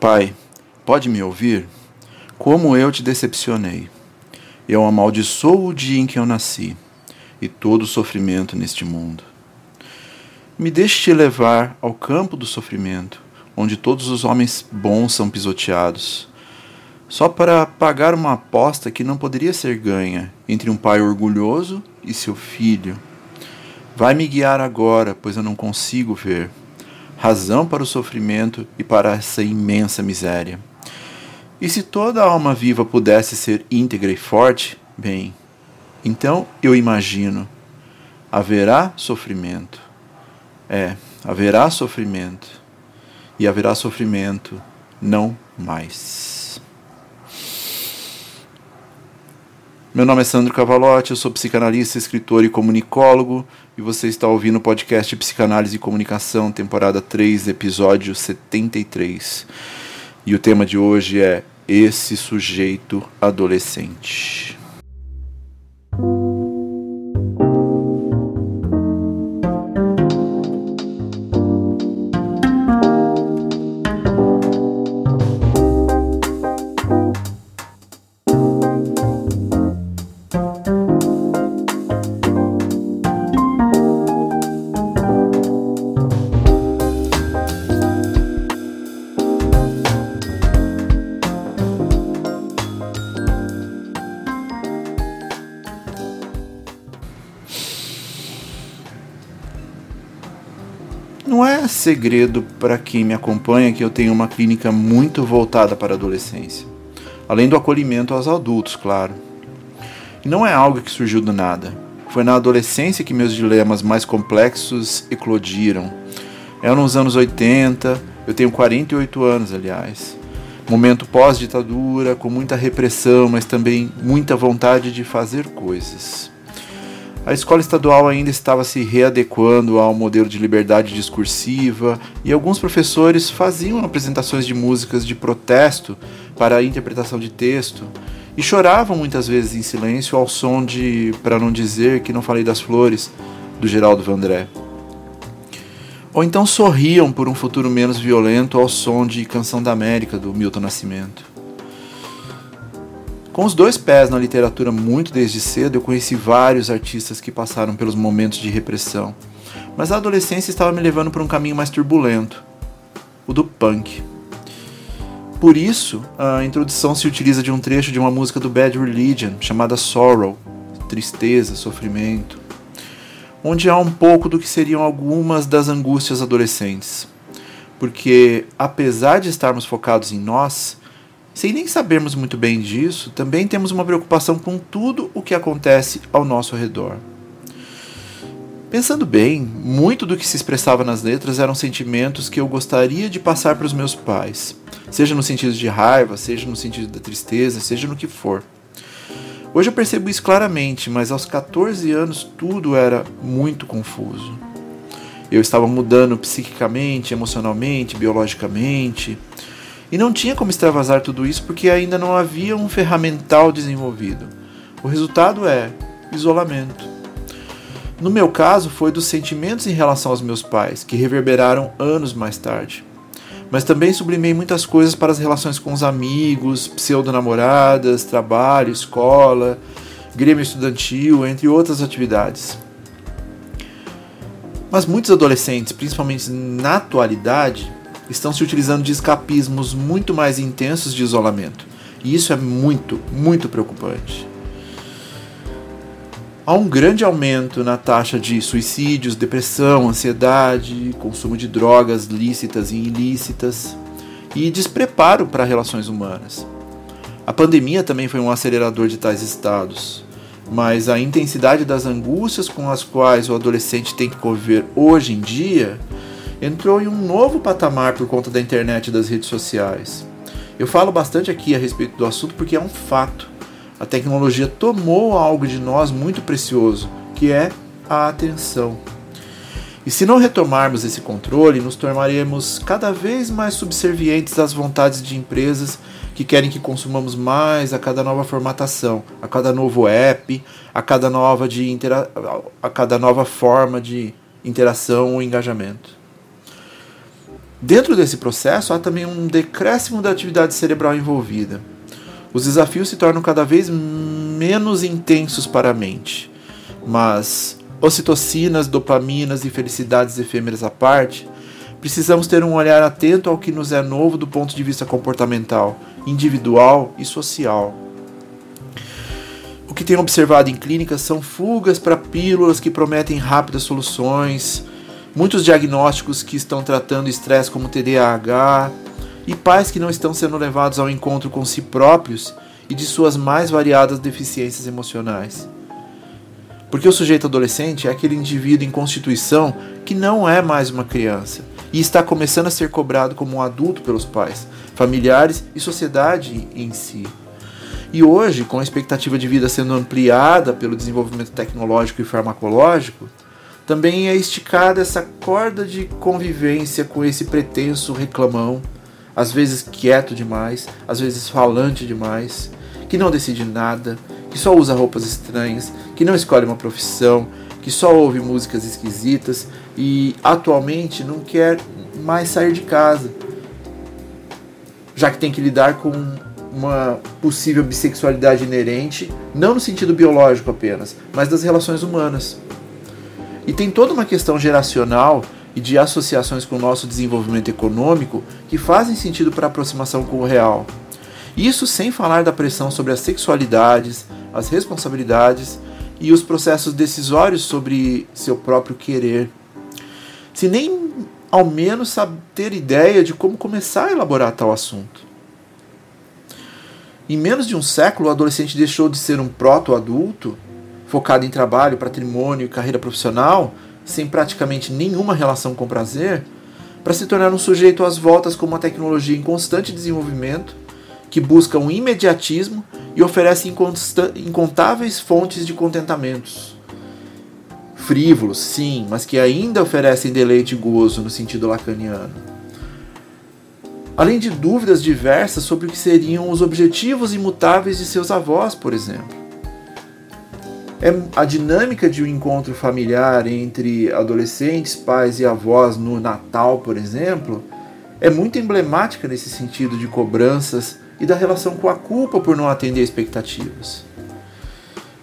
Pai, pode me ouvir? Como eu te decepcionei. Eu amaldiçoo o dia em que eu nasci e todo o sofrimento neste mundo. Me deixe te levar ao campo do sofrimento, onde todos os homens bons são pisoteados, só para pagar uma aposta que não poderia ser ganha entre um pai orgulhoso e seu filho. Vai me guiar agora, pois eu não consigo ver. Razão para o sofrimento e para essa imensa miséria. E se toda alma viva pudesse ser íntegra e forte, bem, então eu imagino: haverá sofrimento. É, haverá sofrimento. E haverá sofrimento não mais. Meu nome é Sandro Cavalotti, eu sou psicanalista, escritor e comunicólogo, e você está ouvindo o podcast Psicanálise e Comunicação, temporada 3, episódio 73. E o tema de hoje é Esse Sujeito Adolescente. Segredo para quem me acompanha que eu tenho uma clínica muito voltada para a adolescência, além do acolhimento aos adultos, claro. E não é algo que surgiu do nada. Foi na adolescência que meus dilemas mais complexos eclodiram. É nos anos 80, eu tenho 48 anos, aliás. Momento pós-ditadura, com muita repressão, mas também muita vontade de fazer coisas. A escola estadual ainda estava se readequando ao modelo de liberdade discursiva e alguns professores faziam apresentações de músicas de protesto para a interpretação de texto e choravam muitas vezes em silêncio ao som de Para Não Dizer Que Não Falei das Flores, do Geraldo Vandré. Ou então sorriam por um futuro menos violento ao som de Canção da América, do Milton Nascimento. Com os dois pés na literatura muito desde cedo, eu conheci vários artistas que passaram pelos momentos de repressão. Mas a adolescência estava me levando para um caminho mais turbulento o do punk. Por isso, a introdução se utiliza de um trecho de uma música do Bad Religion chamada Sorrow tristeza, sofrimento onde há um pouco do que seriam algumas das angústias adolescentes. Porque, apesar de estarmos focados em nós, sem nem sabermos muito bem disso, também temos uma preocupação com tudo o que acontece ao nosso redor. Pensando bem, muito do que se expressava nas letras eram sentimentos que eu gostaria de passar para os meus pais, seja no sentido de raiva, seja no sentido da tristeza, seja no que for. Hoje eu percebo isso claramente, mas aos 14 anos tudo era muito confuso. Eu estava mudando psiquicamente, emocionalmente, biologicamente. E não tinha como extravasar tudo isso porque ainda não havia um ferramental desenvolvido. O resultado é isolamento. No meu caso, foi dos sentimentos em relação aos meus pais, que reverberaram anos mais tarde. Mas também sublimei muitas coisas para as relações com os amigos, pseudo-namoradas, trabalho, escola, grêmio estudantil, entre outras atividades. Mas muitos adolescentes, principalmente na atualidade, estão se utilizando de escapismos muito mais intensos de isolamento. E isso é muito, muito preocupante. Há um grande aumento na taxa de suicídios, depressão, ansiedade, consumo de drogas lícitas e ilícitas e despreparo para relações humanas. A pandemia também foi um acelerador de tais estados, mas a intensidade das angústias com as quais o adolescente tem que conviver hoje em dia entrou em um novo patamar por conta da internet e das redes sociais. Eu falo bastante aqui a respeito do assunto porque é um fato. A tecnologia tomou algo de nós muito precioso, que é a atenção. E se não retomarmos esse controle, nos tornaremos cada vez mais subservientes às vontades de empresas que querem que consumamos mais a cada nova formatação, a cada novo app, a cada nova, de intera a cada nova forma de interação ou engajamento. Dentro desse processo, há também um decréscimo da atividade cerebral envolvida. Os desafios se tornam cada vez menos intensos para a mente, mas ocitocinas, dopaminas e felicidades efêmeras à parte, precisamos ter um olhar atento ao que nos é novo do ponto de vista comportamental, individual e social. O que tenho observado em clínicas são fugas para pílulas que prometem rápidas soluções, muitos diagnósticos que estão tratando estresse como TDAH e pais que não estão sendo levados ao encontro com si próprios e de suas mais variadas deficiências emocionais. Porque o sujeito adolescente é aquele indivíduo em constituição que não é mais uma criança e está começando a ser cobrado como um adulto pelos pais, familiares e sociedade em si. E hoje, com a expectativa de vida sendo ampliada pelo desenvolvimento tecnológico e farmacológico, também é esticada essa corda de convivência com esse pretenso reclamão, às vezes quieto demais, às vezes falante demais, que não decide nada, que só usa roupas estranhas, que não escolhe uma profissão, que só ouve músicas esquisitas e atualmente não quer mais sair de casa, já que tem que lidar com uma possível bissexualidade inerente, não no sentido biológico apenas, mas das relações humanas. E tem toda uma questão geracional e de associações com o nosso desenvolvimento econômico que fazem sentido para a aproximação com o real. Isso sem falar da pressão sobre as sexualidades, as responsabilidades e os processos decisórios sobre seu próprio querer. Se nem ao menos ter ideia de como começar a elaborar tal assunto. Em menos de um século, o adolescente deixou de ser um proto-adulto focado em trabalho, patrimônio e carreira profissional, sem praticamente nenhuma relação com prazer, para se tornar um sujeito às voltas com uma tecnologia em constante desenvolvimento, que busca um imediatismo e oferece incontáveis fontes de contentamentos. Frívolos, sim, mas que ainda oferecem deleite e gozo no sentido lacaniano. Além de dúvidas diversas sobre o que seriam os objetivos imutáveis de seus avós, por exemplo é a dinâmica de um encontro familiar entre adolescentes, pais e avós no Natal, por exemplo, é muito emblemática nesse sentido de cobranças e da relação com a culpa por não atender expectativas.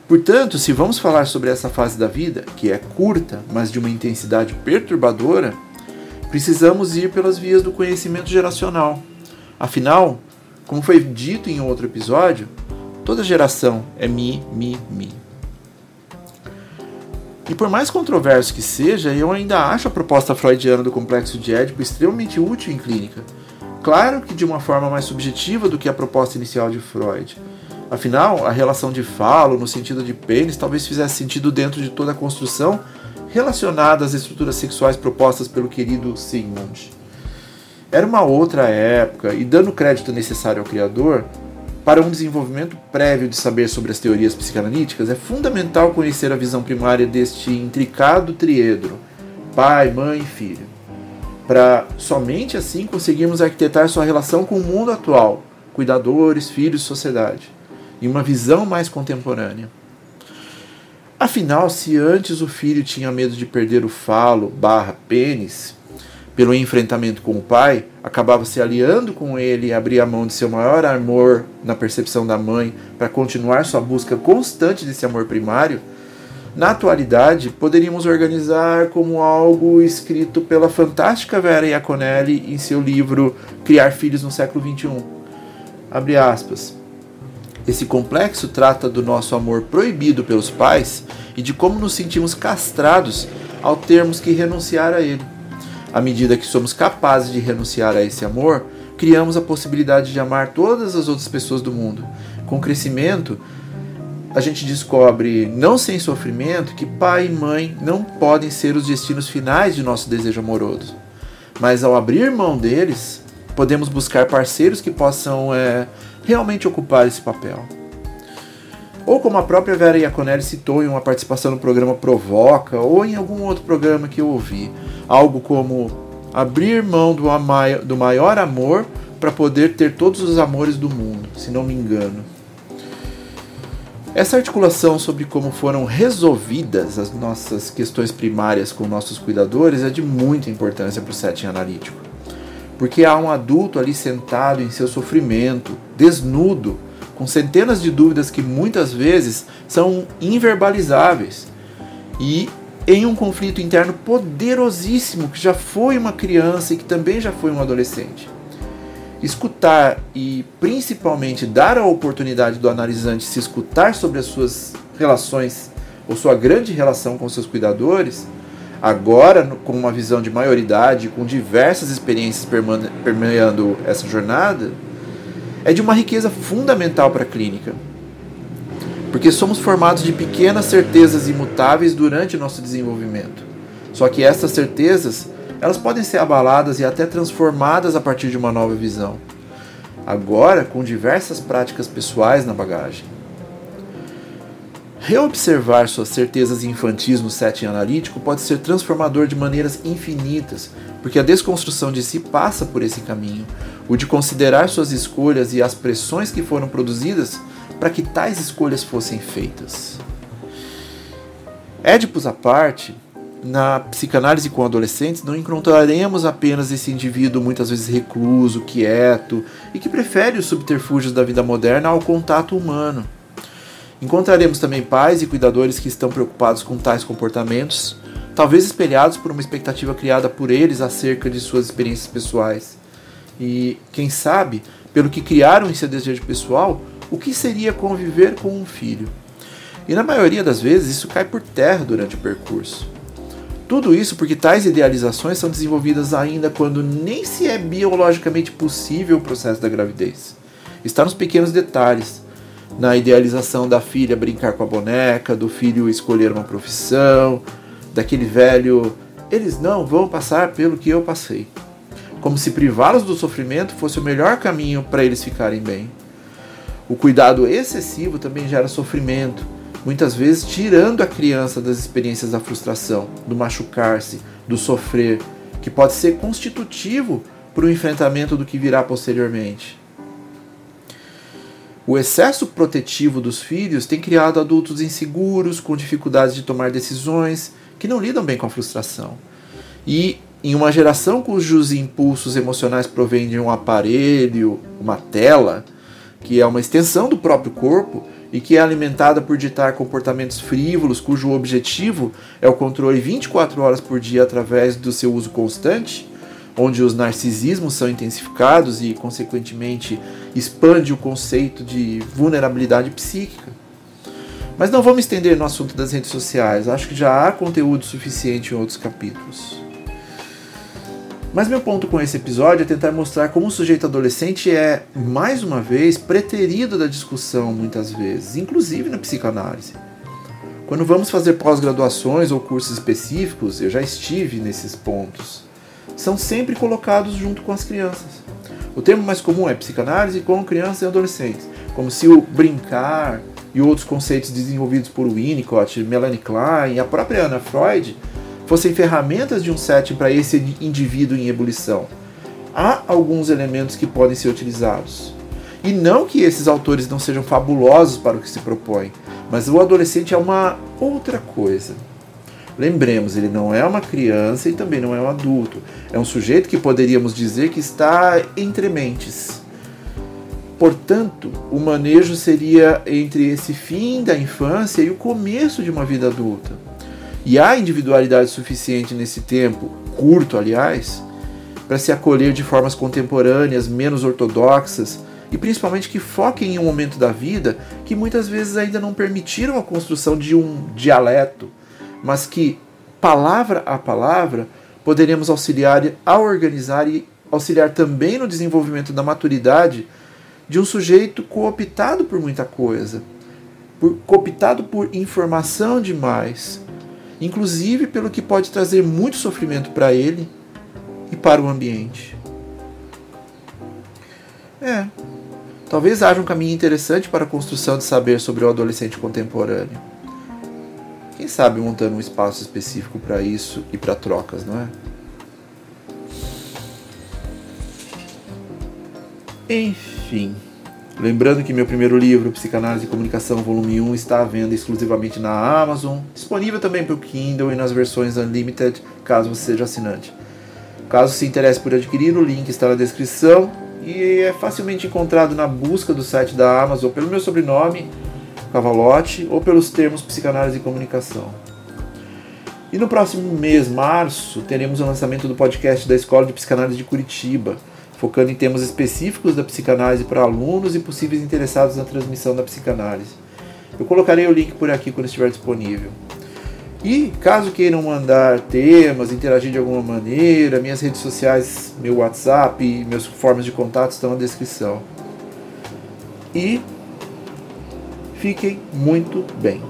Portanto, se vamos falar sobre essa fase da vida, que é curta, mas de uma intensidade perturbadora, precisamos ir pelas vias do conhecimento geracional. Afinal, como foi dito em outro episódio, toda geração é mi, mi, mi. E por mais controverso que seja, eu ainda acho a proposta freudiana do complexo de Édipo extremamente útil em clínica. Claro que de uma forma mais subjetiva do que a proposta inicial de Freud. Afinal, a relação de falo, no sentido de pênis, talvez fizesse sentido dentro de toda a construção relacionada às estruturas sexuais propostas pelo querido Sigmund. Era uma outra época, e dando crédito necessário ao criador, para um desenvolvimento prévio de saber sobre as teorias psicanalíticas, é fundamental conhecer a visão primária deste intricado triedro, pai, mãe e filho, para somente assim conseguirmos arquitetar sua relação com o mundo atual, cuidadores, filhos, sociedade, e uma visão mais contemporânea. Afinal, se antes o filho tinha medo de perder o falo barra pênis, pelo enfrentamento com o pai, acabava se aliando com ele e abria mão de seu maior amor na percepção da mãe para continuar sua busca constante desse amor primário, na atualidade poderíamos organizar como algo escrito pela fantástica Vera Iaconelli em seu livro Criar Filhos no Século XXI. Abre aspas. Esse complexo trata do nosso amor proibido pelos pais e de como nos sentimos castrados ao termos que renunciar a ele. À medida que somos capazes de renunciar a esse amor, criamos a possibilidade de amar todas as outras pessoas do mundo. Com o crescimento, a gente descobre, não sem sofrimento, que pai e mãe não podem ser os destinos finais de nosso desejo amoroso. Mas ao abrir mão deles, podemos buscar parceiros que possam é, realmente ocupar esse papel. Ou como a própria Vera Iaconelli citou em uma participação no programa Provoca, ou em algum outro programa que eu ouvi, algo como abrir mão do, do maior amor para poder ter todos os amores do mundo, se não me engano. Essa articulação sobre como foram resolvidas as nossas questões primárias com nossos cuidadores é de muita importância para o setting analítico. porque há um adulto ali sentado em seu sofrimento, desnudo, com centenas de dúvidas que muitas vezes são inverbalizáveis e em um conflito interno poderosíssimo que já foi uma criança e que também já foi um adolescente. Escutar e principalmente dar a oportunidade do analisante se escutar sobre as suas relações ou sua grande relação com seus cuidadores agora com uma visão de maioridade, com diversas experiências permeando essa jornada, é de uma riqueza fundamental para a clínica. Porque somos formados de pequenas certezas imutáveis durante nosso desenvolvimento. Só que essas certezas, elas podem ser abaladas e até transformadas a partir de uma nova visão. Agora, com diversas práticas pessoais na bagagem. Reobservar suas certezas infantis no setting analítico pode ser transformador de maneiras infinitas, porque a desconstrução de si passa por esse caminho, o de considerar suas escolhas e as pressões que foram produzidas para que tais escolhas fossem feitas. Édipos à parte, na psicanálise com adolescentes, não encontraremos apenas esse indivíduo muitas vezes recluso, quieto e que prefere os subterfúgios da vida moderna ao contato humano. Encontraremos também pais e cuidadores que estão preocupados com tais comportamentos, talvez espelhados por uma expectativa criada por eles acerca de suas experiências pessoais. E, quem sabe, pelo que criaram em seu desejo pessoal, o que seria conviver com um filho. E na maioria das vezes isso cai por terra durante o percurso. Tudo isso porque tais idealizações são desenvolvidas ainda quando nem se é biologicamente possível o processo da gravidez. Está nos pequenos detalhes na idealização da filha brincar com a boneca, do filho escolher uma profissão, daquele velho, eles não vão passar pelo que eu passei. Como se privá-los do sofrimento fosse o melhor caminho para eles ficarem bem. O cuidado excessivo também gera sofrimento, muitas vezes tirando a criança das experiências da frustração, do machucar-se, do sofrer, que pode ser constitutivo para o enfrentamento do que virá posteriormente. O excesso protetivo dos filhos tem criado adultos inseguros, com dificuldades de tomar decisões, que não lidam bem com a frustração. E em uma geração cujos impulsos emocionais provêm de um aparelho, uma tela, que é uma extensão do próprio corpo e que é alimentada por ditar comportamentos frívolos, cujo objetivo é o controle 24 horas por dia através do seu uso constante, onde os narcisismos são intensificados e, consequentemente, expande o conceito de vulnerabilidade psíquica. Mas não vamos estender no assunto das redes sociais, acho que já há conteúdo suficiente em outros capítulos. Mas meu ponto com esse episódio é tentar mostrar como o sujeito adolescente é, mais uma vez, preterido da discussão muitas vezes, inclusive na psicanálise. Quando vamos fazer pós-graduações ou cursos específicos, eu já estive nesses pontos são sempre colocados junto com as crianças. O termo mais comum é psicanálise com crianças e adolescentes, como se o brincar e outros conceitos desenvolvidos por Winnicott, Melanie Klein e a própria Anna Freud fossem ferramentas de um setting para esse indivíduo em ebulição. Há alguns elementos que podem ser utilizados. E não que esses autores não sejam fabulosos para o que se propõe, mas o adolescente é uma outra coisa. Lembremos, ele não é uma criança e também não é um adulto. É um sujeito que poderíamos dizer que está entre mentes. Portanto, o manejo seria entre esse fim da infância e o começo de uma vida adulta. E há individualidade suficiente nesse tempo, curto aliás, para se acolher de formas contemporâneas, menos ortodoxas e principalmente que foquem em um momento da vida que muitas vezes ainda não permitiram a construção de um dialeto mas que, palavra a palavra, poderemos auxiliar a organizar e auxiliar também no desenvolvimento da maturidade de um sujeito cooptado por muita coisa, por, cooptado por informação demais, inclusive pelo que pode trazer muito sofrimento para ele e para o ambiente. É, talvez haja um caminho interessante para a construção de saber sobre o adolescente contemporâneo. Quem sabe montando um espaço específico para isso e para trocas, não é? Enfim. Lembrando que meu primeiro livro, Psicanálise e Comunicação, volume 1, está à venda exclusivamente na Amazon, disponível também para o Kindle e nas versões Unlimited, caso você seja assinante. Caso se interesse por adquirir, o link está na descrição e é facilmente encontrado na busca do site da Amazon pelo meu sobrenome, Cavalote, ou pelos termos psicanálise e comunicação. E no próximo mês, março, teremos o lançamento do podcast da Escola de Psicanálise de Curitiba, focando em temas específicos da psicanálise para alunos e possíveis interessados na transmissão da psicanálise. Eu colocarei o link por aqui quando estiver disponível. E caso queiram mandar temas, interagir de alguma maneira, minhas redes sociais, meu WhatsApp e meus formas de contato estão na descrição. E fiquem muito bem.